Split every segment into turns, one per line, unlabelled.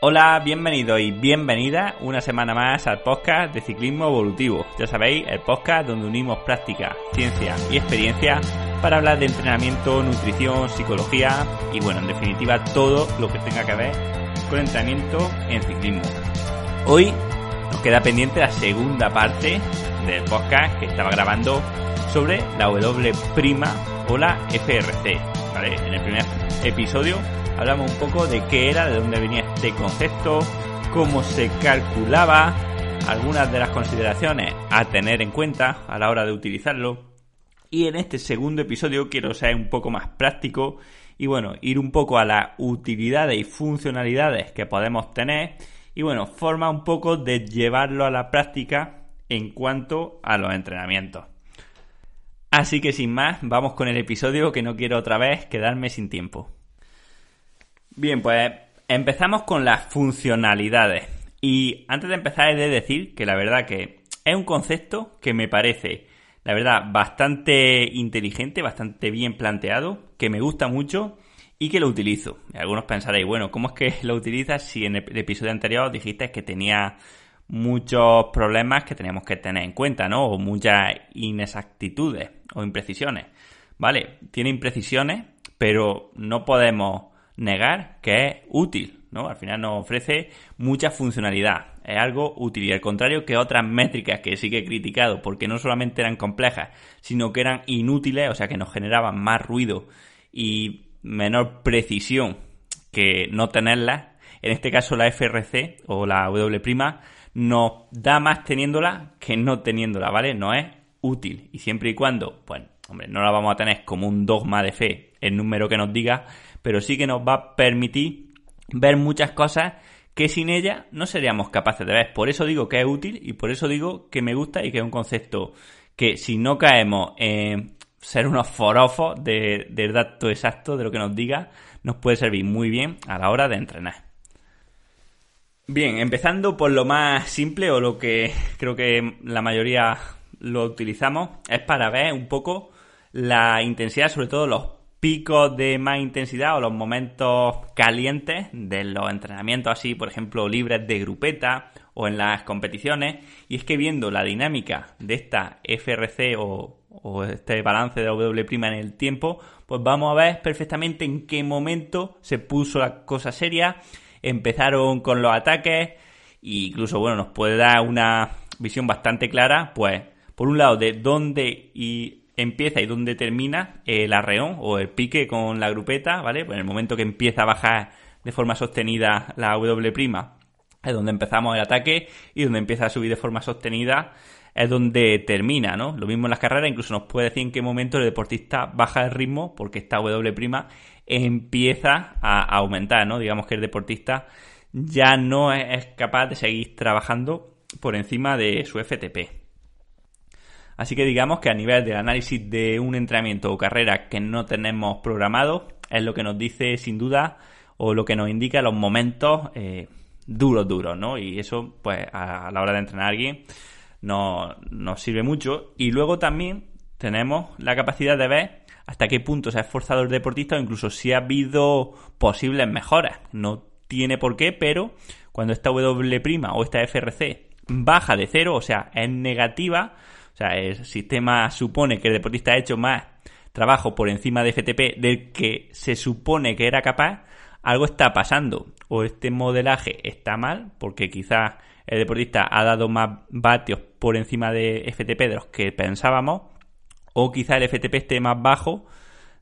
Hola, bienvenido y bienvenida una semana más al podcast de Ciclismo Evolutivo. Ya sabéis, el podcast donde unimos práctica, ciencia y experiencia para hablar de entrenamiento, nutrición, psicología y bueno, en definitiva todo lo que tenga que ver con entrenamiento en ciclismo. Hoy nos queda pendiente la segunda parte del podcast que estaba grabando sobre la W' o la FRC. En el primer episodio hablamos un poco de qué era, de dónde venía este concepto, cómo se calculaba, algunas de las consideraciones a tener en cuenta a la hora de utilizarlo. Y en este segundo episodio quiero ser un poco más práctico y bueno, ir un poco a las utilidades y funcionalidades que podemos tener y bueno, forma un poco de llevarlo a la práctica en cuanto a los entrenamientos. Así que sin más, vamos con el episodio que no quiero otra vez quedarme sin tiempo. Bien, pues empezamos con las funcionalidades. Y antes de empezar he de decir que la verdad que es un concepto que me parece, la verdad, bastante inteligente, bastante bien planteado, que me gusta mucho y que lo utilizo. Algunos pensaréis, bueno, ¿cómo es que lo utilizas si en el episodio anterior dijiste que tenía muchos problemas que teníamos que tener en cuenta, ¿no? O muchas inexactitudes o imprecisiones. Vale, tiene imprecisiones, pero no podemos negar que es útil, ¿no? Al final nos ofrece mucha funcionalidad, es algo útil y al contrario que otras métricas que sí que he criticado porque no solamente eran complejas, sino que eran inútiles, o sea que nos generaban más ruido y menor precisión que no tenerlas. En este caso la FRC o la W' nos da más teniéndola que no teniéndola, ¿vale? No es útil y siempre y cuando, pues, hombre, no la vamos a tener como un dogma de fe el número que nos diga, pero sí que nos va a permitir ver muchas cosas que sin ella no seríamos capaces de ver. Por eso digo que es útil y por eso digo que me gusta y que es un concepto que si no caemos en ser unos forofos de, del dato exacto de lo que nos diga, nos puede servir muy bien a la hora de entrenar. Bien, empezando por lo más simple o lo que creo que la mayoría lo utilizamos, es para ver un poco la intensidad, sobre todo los picos de más intensidad o los momentos calientes de los entrenamientos así, por ejemplo, libres de grupeta o en las competiciones. Y es que viendo la dinámica de esta FRC o, este balance de W' en el tiempo, pues vamos a ver perfectamente en qué momento se puso la cosa seria, empezaron con los ataques e incluso, bueno, nos puede dar una visión bastante clara, pues, por un lado, de dónde y empieza y dónde termina el arreón o el pique con la grupeta, ¿vale? Pues en el momento que empieza a bajar de forma sostenida la W' es donde empezamos el ataque y donde empieza a subir de forma sostenida es donde termina, ¿no? Lo mismo en las carreras, incluso nos puede decir en qué momento el deportista baja el ritmo porque esta W' empieza a aumentar, ¿no? Digamos que el deportista ya no es capaz de seguir trabajando por encima de su FTP. Así que digamos que a nivel del análisis de un entrenamiento o carrera que no tenemos programado, es lo que nos dice sin duda o lo que nos indica los momentos eh, duros, duros, ¿no? Y eso, pues, a, la hora de entrenar a alguien nos, nos sirve mucho. Y luego también tenemos la capacidad de ver hasta qué punto se ha esforzado el deportista o incluso si ha habido posibles mejoras. No tiene por qué, pero cuando esta W' o esta FRC baja de cero, o sea, es negativa, o sea, el sistema supone que el deportista ha hecho más trabajo por encima de FTP del que se supone que era capaz, algo está pasando. O este modelaje está mal, porque quizás el deportista ha dado más vatios por encima de FTP de los que pensábamos, o quizás el FTP esté más bajo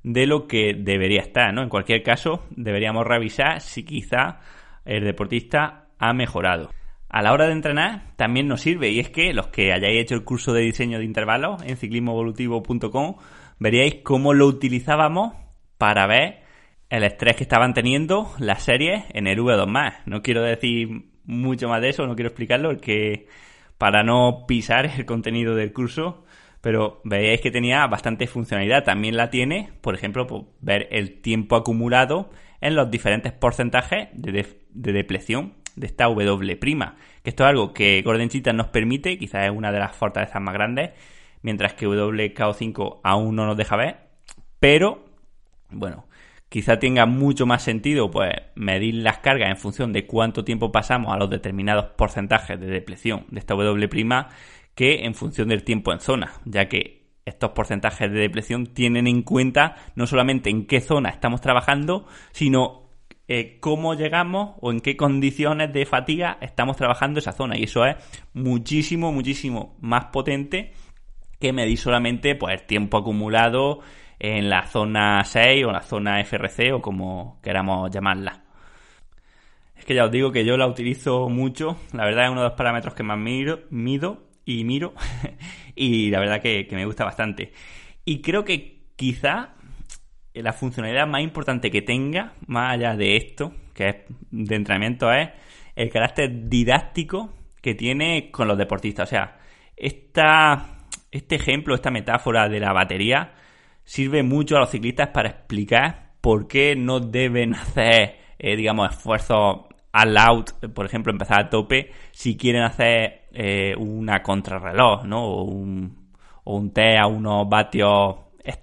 de lo que debería estar, ¿no? En cualquier caso, deberíamos revisar si quizá el deportista ha mejorado a la hora de entrenar también nos sirve y es que los que hayáis hecho el curso de diseño de intervalos en ciclismoevolutivo.com veríais cómo lo utilizábamos para ver el estrés que estaban teniendo las series en el V2+. No quiero decir mucho más de eso, no quiero explicarlo, porque para no pisar el contenido del curso, pero veis que tenía bastante funcionalidad. También la tiene, por ejemplo, pues, ver el tiempo acumulado en los diferentes porcentajes de depleción de esta W', que esto es algo que Gordon nos permite, quizás es una de las fortalezas más grandes, mientras que WKO5 aún no nos deja ver, pero bueno, quizá tenga mucho más sentido pues medir las cargas en función de cuánto tiempo pasamos a los determinados porcentajes de depleción de esta W' que en función del tiempo en zona, ya que estos porcentajes de depleción tienen en cuenta no solamente en qué zona estamos trabajando, sino eh, cómo llegamos o en qué condiciones de fatiga estamos trabajando esa zona. Y eso es muchísimo, muchísimo más potente que medir solamente pues, el tiempo acumulado en la zona 6 o la zona FRC o como queramos llamarla. Es que ya os digo que yo la utilizo mucho, la verdad es uno de los parámetros que más mido y miro y la verdad que me gusta bastante. Y creo que quizá la funcionalidad más importante que tenga, más allá de esto, que es de entrenamiento, es el carácter didáctico que tiene con los deportistas. O sea, esta, este ejemplo, esta metáfora de la batería, sirve mucho a los ciclistas para explicar por qué no deben hacer, eh, digamos, esfuerzos all out, por ejemplo, empezar a tope, si quieren hacer eh, una contrarreloj, ¿no? O un, o un T a unos vatios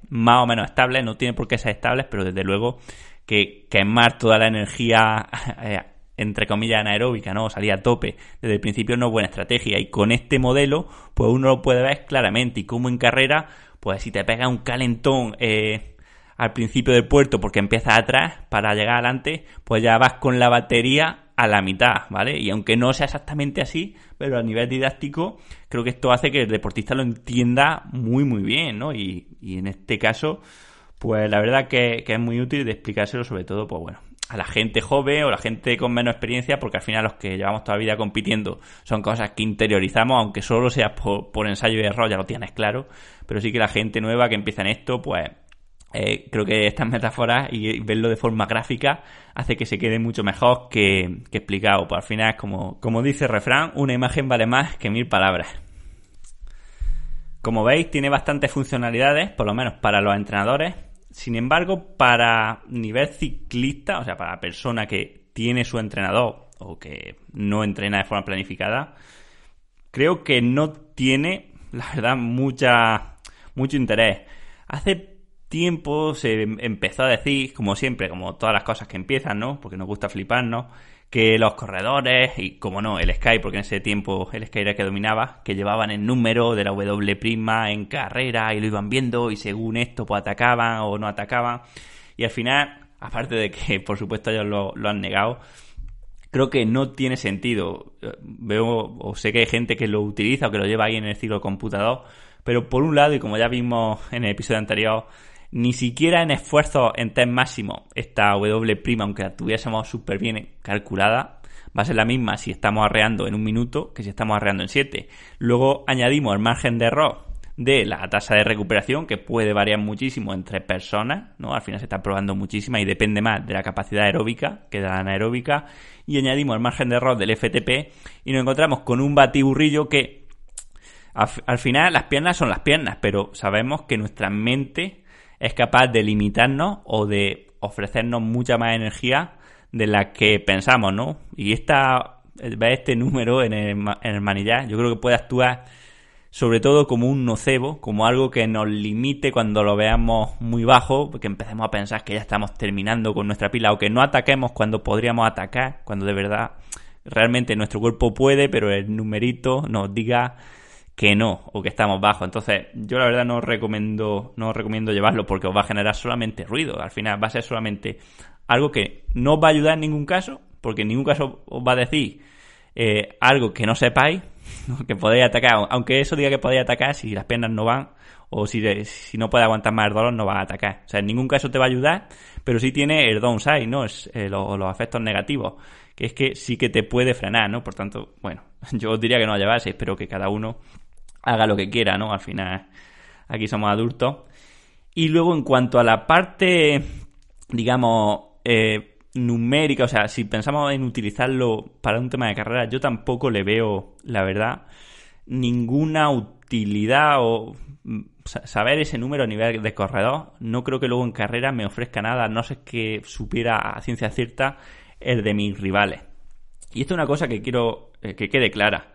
más o menos estables, no tiene por qué ser estables, pero desde luego que quemar toda la energía, eh, entre comillas, anaeróbica, ¿no? Salir a tope desde el principio no es buena estrategia. Y con este modelo, pues uno lo puede ver claramente. Y como en carrera, pues si te pega un calentón eh, al principio del puerto porque empiezas atrás para llegar adelante, pues ya vas con la batería a la mitad, ¿vale? Y aunque no sea exactamente así, pero a nivel didáctico, creo que esto hace que el deportista lo entienda muy, muy bien, ¿no? Y, en este caso, pues la verdad que, es muy útil de explicárselo, sobre todo, pues bueno, a la gente joven o la gente con menos experiencia, porque al final los que llevamos toda la vida compitiendo son cosas que interiorizamos, aunque solo sea por, por ensayo y error, ya lo tienes claro, pero sí que la gente nueva que empieza en esto, pues eh, creo que estas metáforas y verlo de forma gráfica hace que se quede mucho mejor que, explicado. Pues al final como, como dice el refrán, una imagen vale más que mil palabras. Como veis, tiene bastantes funcionalidades, por lo menos para los entrenadores. Sin embargo, para nivel ciclista, o sea, para la persona que tiene su entrenador o que no entrena de forma planificada, creo que no tiene, la verdad, mucha, mucho interés. Hace tiempo se empezó a decir, como siempre, como todas las cosas que empiezan, ¿no? Porque nos gusta fliparnos, que los corredores, y como no, el Sky, porque en ese tiempo el Sky era el que dominaba, que llevaban el número de la W' en carrera y lo iban viendo y según esto pues atacaban o no atacaban. Y al final, aparte de que por supuesto ellos lo, lo han negado, creo que no tiene sentido. Veo o sé que hay gente que lo utiliza o que lo lleva ahí en el ciclo computador, pero por un lado, y como ya vimos en el episodio anterior, ni siquiera en esfuerzo en test máximo esta W', aunque la tuviésemos súper bien calculada, va a ser la misma si estamos arreando en un minuto que si estamos arreando en 7. Luego añadimos el margen de error de la tasa de recuperación, que puede variar muchísimo entre personas, ¿no? Al final se está probando muchísima y depende más de la capacidad aeróbica que de la anaeróbica. Y añadimos el margen de error del FTP y nos encontramos con un batiburrillo que al final las piernas son las piernas, pero sabemos que nuestra mente es capaz de limitarnos o de ofrecernos mucha más energía de la que pensamos, ¿no? Y esta, este número en el, en el manillar, yo creo que puede actuar sobre todo como un nocebo, como algo que nos limite cuando lo veamos muy bajo, porque empecemos a pensar que ya estamos terminando con nuestra pila o que no ataquemos cuando podríamos atacar, cuando de verdad realmente nuestro cuerpo puede, pero el numerito nos diga que no o que estamos bajos. Entonces, yo la verdad no recomiendo, no recomiendo llevarlo porque os va a generar solamente ruido. Al final va a ser solamente algo que no os va a ayudar en ningún caso, porque en ningún caso os va a decir eh, algo que no sepáis, que podéis atacar, aunque eso diga que podéis atacar, si las piernas no van o si, si no puede aguantar más el dolor, no va a atacar. O sea, en ningún caso te va a ayudar, pero sí tiene el downside, ¿no? Es, eh, los, los efectos negativos, que es que sí que te puede frenar, ¿no? Por tanto, bueno, yo os diría que no lo lleváis, espero que cada uno haga lo que quiera, ¿no? Al final, aquí somos adultos. Y luego, en cuanto a la parte digamos, eh, numérica, o sea, si pensamos en utilizarlo para un tema de carrera, yo tampoco le veo, la verdad, ninguna utilidad o mm, saber ese número a nivel de corredor. No creo que luego en carrera me ofrezca nada, no sé que supiera a ciencia cierta el de mis rivales. Y esto es una cosa que quiero eh, que quede clara.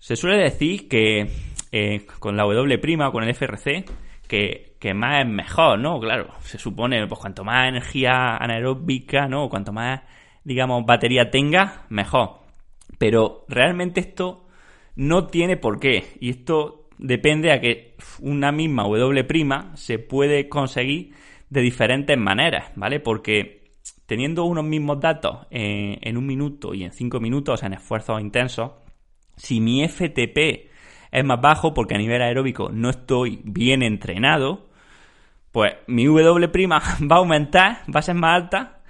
Se suele decir que eh, con la W' o con el FRC, que, que, más es mejor, ¿no? Claro, se supone, pues cuanto más energía anaeróbica, ¿no? Cuanto más, digamos, batería tenga, mejor. Pero realmente esto no tiene por qué. Y esto depende a que una misma W' se puede conseguir de diferentes maneras, ¿vale? Porque teniendo unos mismos datos en, un minuto y en cinco minutos en esfuerzos intensos, si mi FTP es más bajo porque a nivel aeróbico no estoy bien entrenado, pues mi W' va a aumentar, va a ser más alta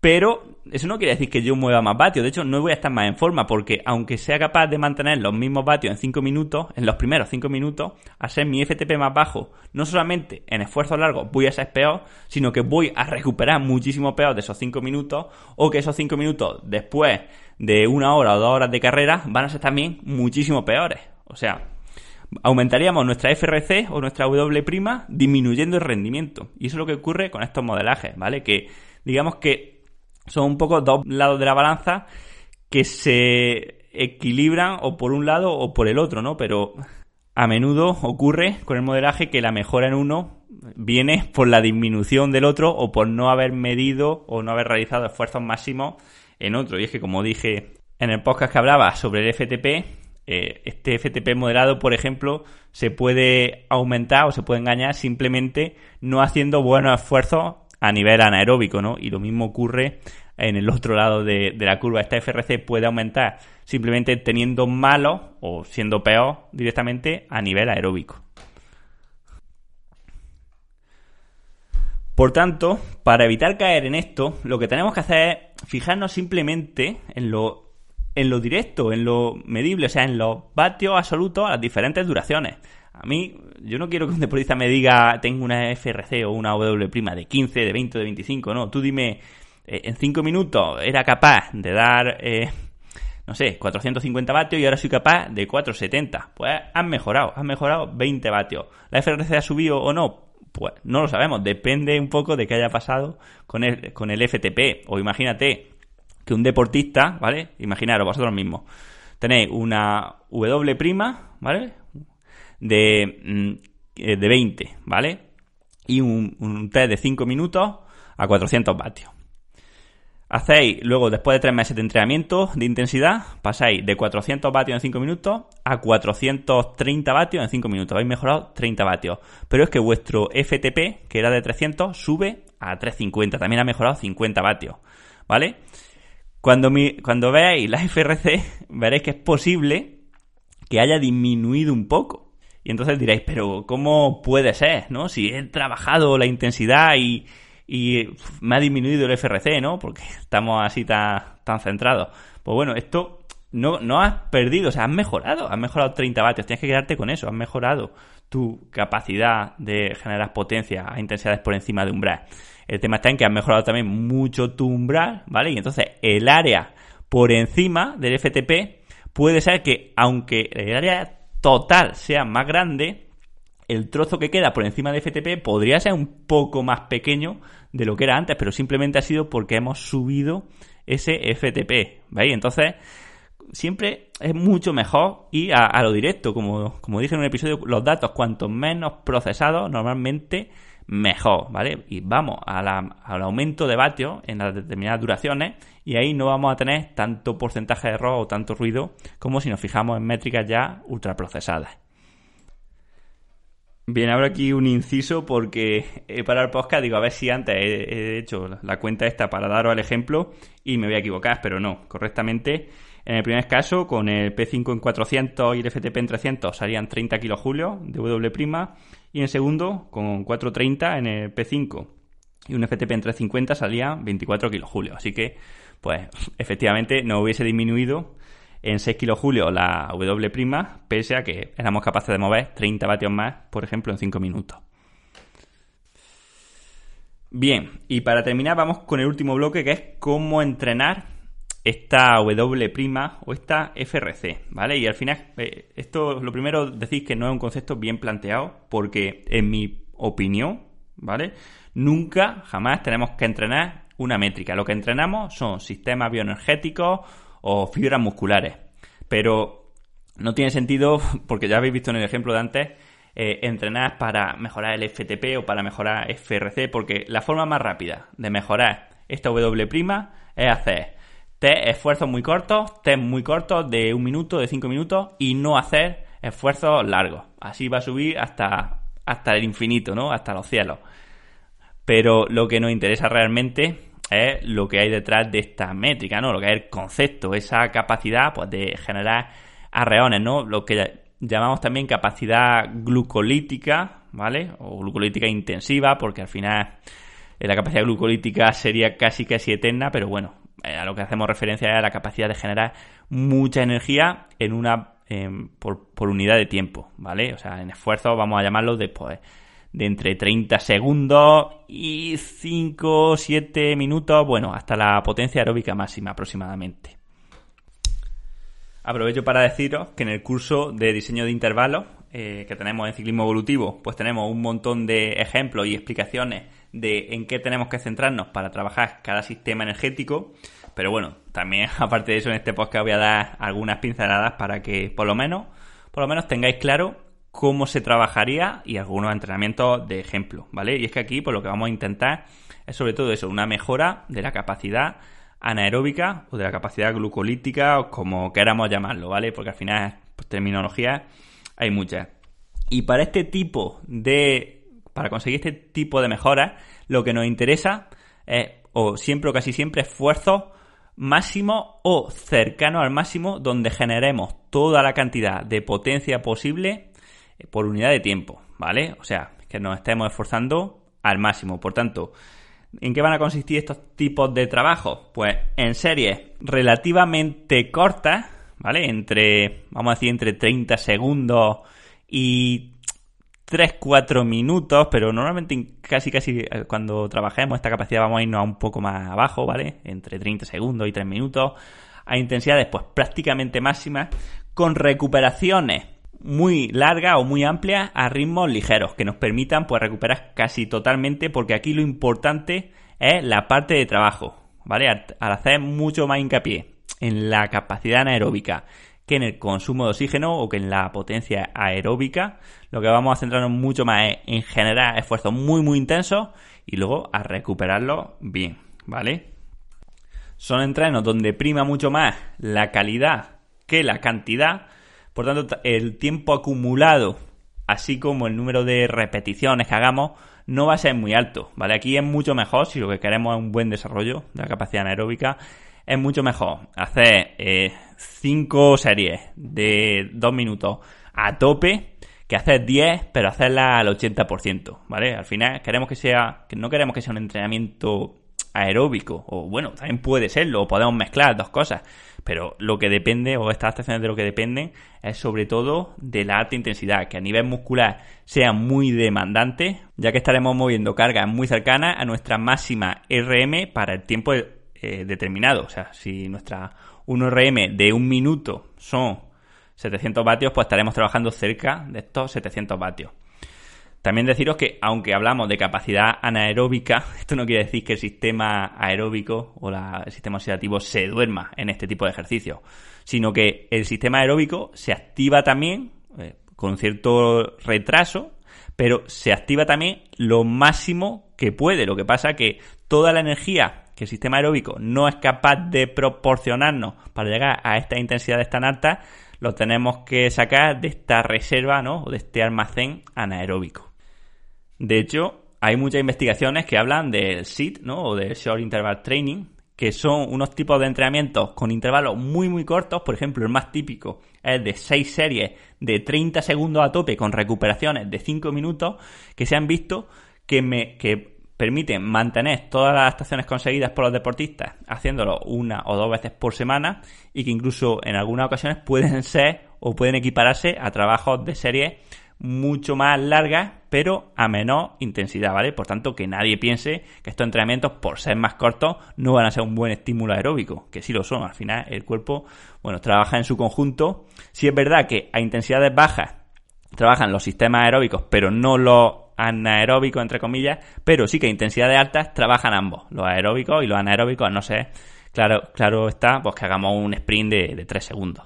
pero eso no quiere decir que yo mueva más vatios. De hecho, no voy a estar más en forma porque aunque sea capaz de mantener los mismos vatios en 5 minutos, en los primeros 5 minutos, a ser mi FTP más bajo, no solamente en esfuerzos largos voy a ser peor, sino que voy a recuperar muchísimo peor de esos 5 minutos o que esos 5 minutos después de una hora o dos horas de carrera van a ser también muchísimo peores. O sea, aumentaríamos nuestra FRC o nuestra W' disminuyendo el rendimiento. Y eso es lo que ocurre con estos modelajes, ¿vale? Que digamos que son un poco dos lados de la balanza que se equilibran o por un lado o por el otro, ¿no? Pero a menudo ocurre con el modelaje que la mejora en uno viene por la disminución del otro o por no haber medido o no haber realizado esfuerzos máximos en otro. Y es que como dije en el podcast que hablaba sobre el FTP, eh, este FTP modelado, por ejemplo, se puede aumentar o se puede engañar simplemente no haciendo buenos esfuerzos a nivel anaeróbico, ¿no? Y lo mismo ocurre en el otro lado de, la curva. Esta FRC puede aumentar simplemente teniendo malo o siendo peor directamente a nivel aeróbico. Por tanto, para evitar caer en esto, lo que tenemos que hacer es fijarnos simplemente en lo, en lo directo, en lo medible, o sea, en los vatios absolutos a las diferentes duraciones. A mí, yo no quiero que un deportista me diga tengo una FRC o una W' de 15, de 20, de 25, no. Tú dime, eh, en 5 minutos era capaz de dar, eh, no sé, 450 vatios y ahora soy capaz de 470. Pues has mejorado, has mejorado 20 vatios. ¿La FRC ha subido o no? Pues no lo sabemos, depende un poco de qué haya pasado con el, con el FTP. O imagínate que un deportista, ¿vale? Imaginaros vosotros mismos. Tenéis una W', ¿vale? de, mm, eh, de 20, ¿vale? Y un, un test de 5 minutos a 400 vatios. Hacéis luego, después de 3 meses de entrenamiento de intensidad, pasáis de 400 vatios en 5 minutos a 430 vatios en 5 minutos. Habéis mejorado 30 vatios. Pero es que vuestro FTP, que era de 300, sube a 350. También ha mejorado 50 vatios. ¿Vale? Cuando, cuando veáis la FRC, veréis que es posible que haya disminuido un poco. Y entonces diréis, pero ¿cómo puede ser, no? Si he trabajado la intensidad y, me ha disminuido el FRC, ¿no? Porque estamos así tan, tan centrados. Pues bueno, esto no, no has perdido, o sea, has mejorado, has mejorado 30 vatios, tienes que quedarte con eso, has mejorado tu capacidad de generar potencia a intensidades por encima de umbral. El tema está en que has mejorado también mucho tu umbral, ¿vale? Y entonces el área por encima del FTP puede ser que, aunque el área total sea más grande, el trozo que queda por encima de FTP podría ser un poco más pequeño de lo que era antes, pero simplemente ha sido porque hemos subido ese FTP, ¿veis? Entonces, siempre es mucho mejor ir a, lo directo, como, como dije en un episodio, los datos cuanto menos procesados, normalmente mejor, ¿vale? Y vamos al aumento de vatios en las determinadas duraciones y ahí no vamos a tener tanto porcentaje de error o tanto ruido como si nos fijamos en métricas ya ultraprocesadas. Bien, ahora aquí un inciso porque he parado el podcast, digo, a ver si antes he, hecho la cuenta esta para daros el ejemplo y me voy a equivocar, pero no, correctamente. En el primer caso, con el P5 en 400 y el FTP en 300 salían 30 kilojulios de W' y en segundo, con 430 en el P5 y un FTP en 350 salía 24 kilojulios. Así que, pues, efectivamente no hubiese disminuido en 6 kilojulios la W', pese a que éramos capaces de mover 30 vatios más, por ejemplo, en 5 minutos. Bien, y para terminar vamos con el último bloque que es cómo entrenar esta W' o esta FRC, ¿vale? Y al final, eh, esto lo primero decir que no es un concepto bien planteado porque en mi opinión, ¿vale? Nunca, jamás tenemos que entrenar una métrica. Lo que entrenamos son sistemas bioenergéticos o fibras musculares. Pero no tiene sentido, porque ya habéis visto en el ejemplo de antes, eh, entrenar para mejorar el FTP o para mejorar FRC, porque la forma más rápida de mejorar esta W' es hacer test esfuerzos muy cortos, test muy cortos de un minuto, de cinco minutos y no hacer esfuerzos largos. Así va a subir hasta, hasta el infinito, ¿no? Hasta los cielos. Pero lo que nos interesa realmente es lo que hay detrás de esta métrica, ¿no? Lo que es el concepto, esa capacidad pues, de generar arreones, ¿no? Lo que llamamos también capacidad glucolítica, ¿vale? O glucolítica intensiva, porque al final eh, la capacidad glucolítica sería casi casi eterna, pero bueno, eh, a lo que hacemos referencia es a la capacidad de generar mucha energía en una por, por, unidad de tiempo, ¿vale? O sea, en esfuerzo vamos a llamarlo después de entre 30 segundos y 5 7 minutos, bueno, hasta la potencia aeróbica máxima aproximadamente. Aprovecho para deciros que en el curso de diseño de intervalos eh, que tenemos en ciclismo evolutivo, pues tenemos un montón de ejemplos y explicaciones de en qué tenemos que centrarnos para trabajar cada sistema energético. Pero bueno, también aparte de eso en este podcast voy a dar algunas pinceladas para que por lo menos, por lo menos tengáis claro cómo se trabajaría y algunos entrenamientos de ejemplo, ¿vale? Y es que aquí pues lo que vamos a intentar es sobre todo eso, una mejora de la capacidad anaeróbica o de la capacidad glucolítica o como queramos llamarlo, ¿vale? Porque al final, pues, terminología hay muchas. Y para este tipo de, para conseguir este tipo de mejoras, lo que nos interesa es, o siempre o casi siempre, esfuerzo máximo o cercano al máximo donde generemos toda la cantidad de potencia posible por unidad de tiempo, ¿vale? O sea, que nos estemos esforzando al máximo. Por tanto, ¿en qué van a consistir estos tipos de trabajo? Pues en series relativamente cortas, ¿vale? Entre, vamos a decir, entre 30 segundos y 3-4 minutos, pero normalmente casi casi eh, cuando trabajemos esta capacidad vamos a irnos a un poco más abajo, ¿vale? Entre 30 segundos y 3 minutos, a intensidades pues prácticamente máximas, con recuperaciones muy larga o muy amplia a ritmos ligeros que nos permitan pues recuperar casi totalmente porque aquí lo importante es la parte de trabajo, ¿vale? Al, hacer mucho más hincapié en la capacidad anaeróbica que en el consumo de oxígeno o que en la potencia aeróbica, lo que vamos a centrarnos mucho más es en generar esfuerzos muy muy intensos y luego a recuperarlos bien, ¿vale? Son entrenos donde prima mucho más la calidad que la cantidad por tanto, el tiempo acumulado, así como el número de repeticiones que hagamos, no va a ser muy alto, ¿vale? Aquí es mucho mejor, si lo que queremos es un buen desarrollo de la capacidad anaeróbica, es mucho mejor hacer 5 eh, series de 2 minutos a tope que hacer 10, pero hacerla al 80%, ¿vale? Al final queremos que sea, que no queremos que sea un entrenamiento aeróbico, o bueno, también puede serlo, o podemos mezclar dos cosas, pero lo que depende, o estas estaciones de lo que dependen, es sobre todo de la alta intensidad, que a nivel muscular sea muy demandante, ya que estaremos moviendo cargas muy cercanas a nuestra máxima RM para el tiempo eh, determinado. O sea, si nuestra 1RM de un minuto son 700 vatios, pues estaremos trabajando cerca de estos 700 vatios. También deciros que, aunque hablamos de capacidad anaeróbica, esto no quiere decir que el sistema aeróbico o el sistema oxidativo se duerma en este tipo de ejercicios, sino que el sistema aeróbico se activa también eh, con cierto retraso, pero se activa también lo máximo que puede. Lo que pasa que toda la energía que el sistema aeróbico no es capaz de proporcionarnos para llegar a estas intensidades tan altas, lo tenemos que sacar de esta reserva, ¿no? O de este almacén anaeróbico. De hecho, hay muchas investigaciones que hablan del SIT, ¿no? O del Short Interval Training, que son unos tipos de entrenamientos con intervalos muy muy cortos. Por ejemplo, el más típico es de 6 series de 30 segundos a tope con recuperaciones de 5 minutos que se han visto que, me, que permiten mantener todas las estaciones conseguidas por los deportistas haciéndolo una o dos veces por semana y que incluso en algunas ocasiones pueden ser o pueden equipararse a trabajos de serie mucho más largas, pero a menor intensidad, ¿vale? Por tanto, que nadie piense que estos entrenamientos, por ser más cortos, no van a ser un buen estímulo aeróbico, que sí lo son. Al final, el cuerpo, bueno, trabaja en su conjunto. Si es verdad que a intensidades bajas trabajan los sistemas aeróbicos, pero no los anaeróbicos, entre comillas, pero sí que a intensidades altas trabajan ambos, los aeróbicos y los anaeróbicos, no sé, claro, claro está, pues que hagamos un sprint de, de 3 segundos.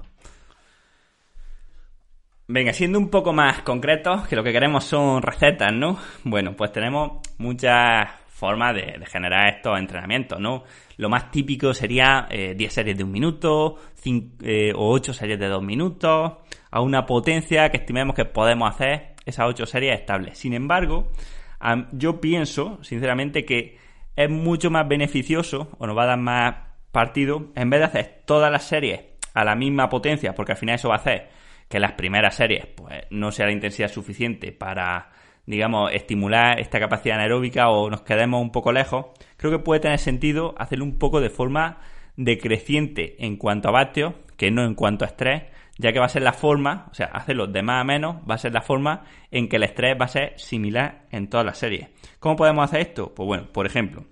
Venga, siendo un poco más concretos, que lo que queremos son recetas, ¿no? Bueno, pues tenemos muchas formas de, generar estos entrenamientos, ¿no? Lo más típico sería 10 eh, series de un minuto, 5, eh, o 8 series de 2 minutos, a una potencia que estimemos que podemos hacer esas 8 series estables. Sin embargo, yo pienso, sinceramente, que es mucho más beneficioso, o nos va a dar más partido, en vez de hacer todas las series a la misma potencia, porque al final eso va a hacer que las primeras series pues no sea la intensidad suficiente para digamos estimular esta capacidad anaeróbica o nos quedemos un poco lejos, creo que puede tener sentido hacerlo un poco de forma decreciente en cuanto a vatios, que no en cuanto a estrés, ya que va a ser la forma, o sea, hacerlo de más a menos, va a ser la forma en que el estrés va a ser similar en todas las series. ¿Cómo podemos hacer esto? Pues bueno, por ejemplo,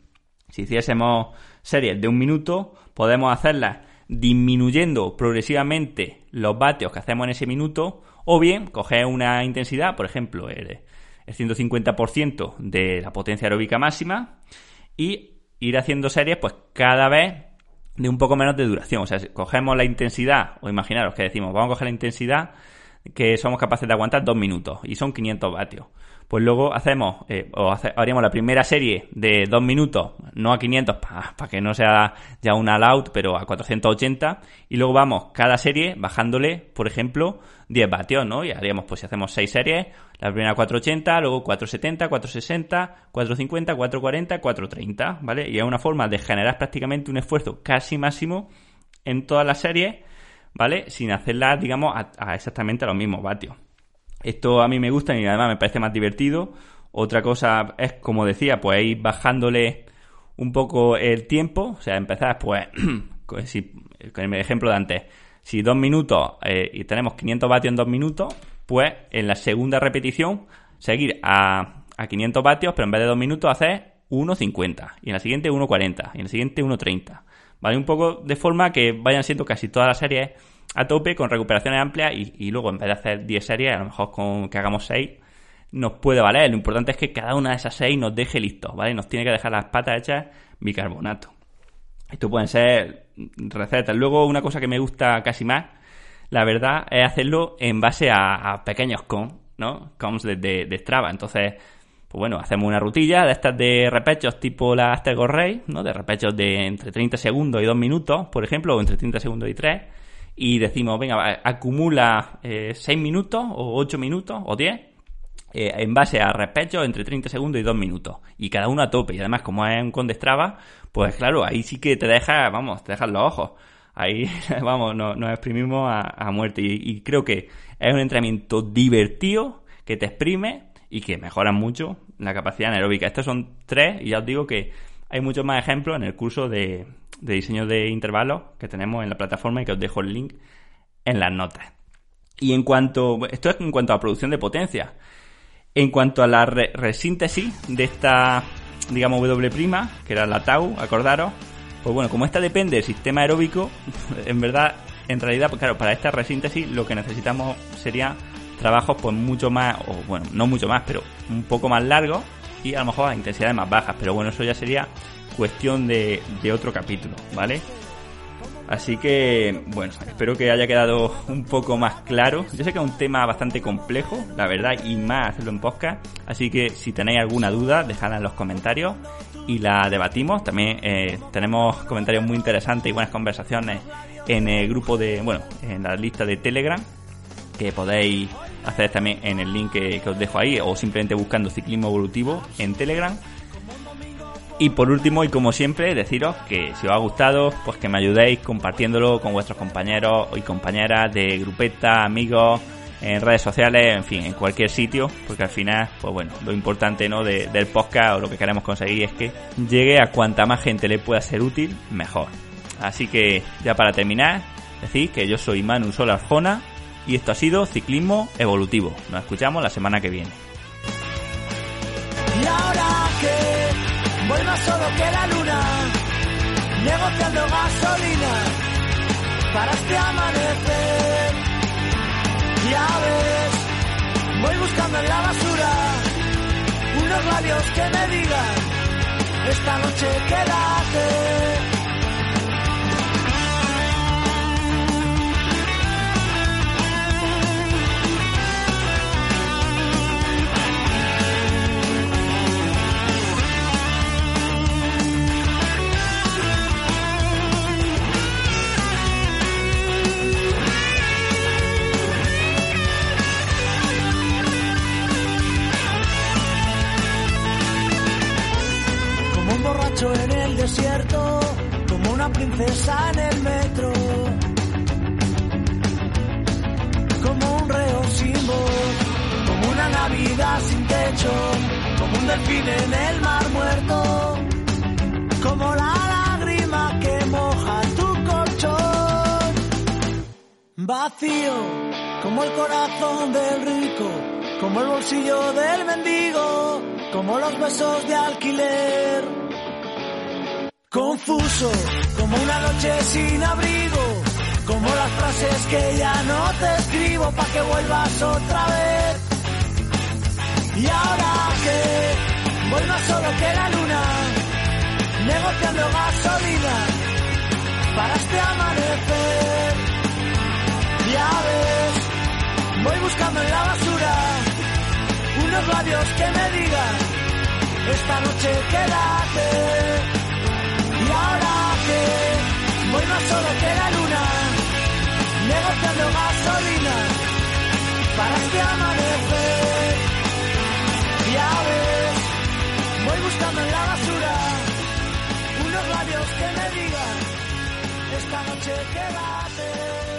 si hiciésemos series de un minuto, podemos hacerlas disminuyendo progresivamente los vatios que hacemos en ese minuto, o bien coger una intensidad, por ejemplo, el, 150% de la potencia aeróbica máxima, y ir haciendo series, pues cada vez de un poco menos de duración. O sea, cogemos la intensidad, o imaginaros que decimos, vamos a coger la intensidad que somos capaces de aguantar dos minutos, y son 500 vatios pues luego hacemos, eh, o haríamos la primera serie de dos minutos, no a 500 para que no sea ya una out, pero a 480, y luego vamos cada serie bajándole, por ejemplo, 10 vatios, ¿no? Y haríamos, pues si hacemos 6 series, la primera 480, luego 470, 460, 450, 440, 430, ¿vale? Y es una forma de generar prácticamente un esfuerzo casi máximo en todas las series, ¿vale? Sin hacerla, digamos, a exactamente a los mismos vatios. Esto a mí me gusta y además me parece más divertido. Otra cosa es, como decía, pues ir bajándole un poco el tiempo. O sea, empezar, pues, con, el ejemplo de antes. Si dos minutos eh, y tenemos 500 vatios en dos minutos, pues en la segunda repetición seguir a, a 500 vatios, pero en vez de dos minutos hacer 1.50. Y en la siguiente 1.40. Y en la siguiente 1.30. ¿Vale? Un poco de forma que vayan siendo casi todas las series a tope con recuperaciones amplias y, luego en vez de hacer 10 series, a lo mejor con que hagamos 6, nos puede valer. Lo importante es que cada una de esas 6 nos deje listos, ¿vale? Nos tiene que dejar las patas hechas bicarbonato. Esto pueden ser recetas. Luego, una cosa que me gusta casi más, la verdad, es hacerlo en base a, pequeños com, ¿no? Coms de, de, Strava. Entonces, pues bueno, hacemos una rutilla de estas de repechos tipo la Astego Rey, ¿no? De repechos de entre 30 segundos y 2 minutos, por ejemplo, o entre 30 segundos y 3 y decimos, venga, acumula eh, 6 minutos o 8 minutos o 10 eh, en base a respecho entre 30 segundos y 2 minutos. Y cada uno a tope. Y además, como es un condestraba, pues claro, ahí sí que te deja, vamos, te dejan los ojos. Ahí, vamos, nos, exprimimos a, muerte. Y, creo que es un entrenamiento divertido que te exprime y que mejora mucho la capacidad anaeróbica. Estos son tres y ya os digo que hay muchos más ejemplos en el curso de, de diseño de intervalos que tenemos en la plataforma y que os dejo el link en las notas. Y en cuanto, esto es en cuanto a producción de potencia. En cuanto a la resíntesis de esta, digamos, W', que era la tau, acordaros, pues bueno, como esta depende del sistema aeróbico, en verdad, en realidad, pues claro, para esta resíntesis lo que necesitamos sería trabajos pues mucho más, o bueno, no mucho más, pero un poco más largos y a lo mejor a intensidades más bajas, pero bueno, eso ya sería cuestión de, otro capítulo, ¿vale? Así que, bueno, espero que haya quedado un poco más claro. Yo sé que es un tema bastante complejo, la verdad, y más hacerlo en podcast. Así que si tenéis alguna duda, dejadla en los comentarios y la debatimos. También eh, tenemos comentarios muy interesantes y buenas conversaciones en el grupo de, bueno, en la lista de Telegram, que podéis hacer también en el link que os dejo ahí, o simplemente buscando ciclismo evolutivo en Telegram. Y por último, y como siempre, deciros que si os ha gustado, pues que me ayudéis compartiéndolo con vuestros compañeros y compañeras de grupeta, amigos, en redes sociales, en fin, en cualquier sitio, porque al final, pues bueno, lo importante ¿no? del podcast o lo que queremos conseguir es que llegue a cuanta más gente le pueda ser útil, mejor. Así que ya para terminar, decir que yo soy Manu Solarjona Y esto ha sido Ciclismo Evolutivo. Nos escuchamos la semana que viene.
Voy más solo que la luna, negociando gasolina para este amanecer. Ya ves, voy buscando en la basura unos labios que me digan, esta noche quédate. Como el corazón del rico, como el bolsillo del mendigo, como los besos de alquiler. Confuso, como una noche sin abrigo, como las frases que ya no te escribo pa' que vuelvas otra vez. Y ahora que voy solo que la luna, negociando gasolina para este amanecer. Ya ves, voy buscando en la basura unos labios que me digan, esta noche quédate. Y ahora que voy más solo que la luna, negociando gasolina para este amanecer. Ya ves, voy buscando en la basura unos labios que me digan, esta noche quédate.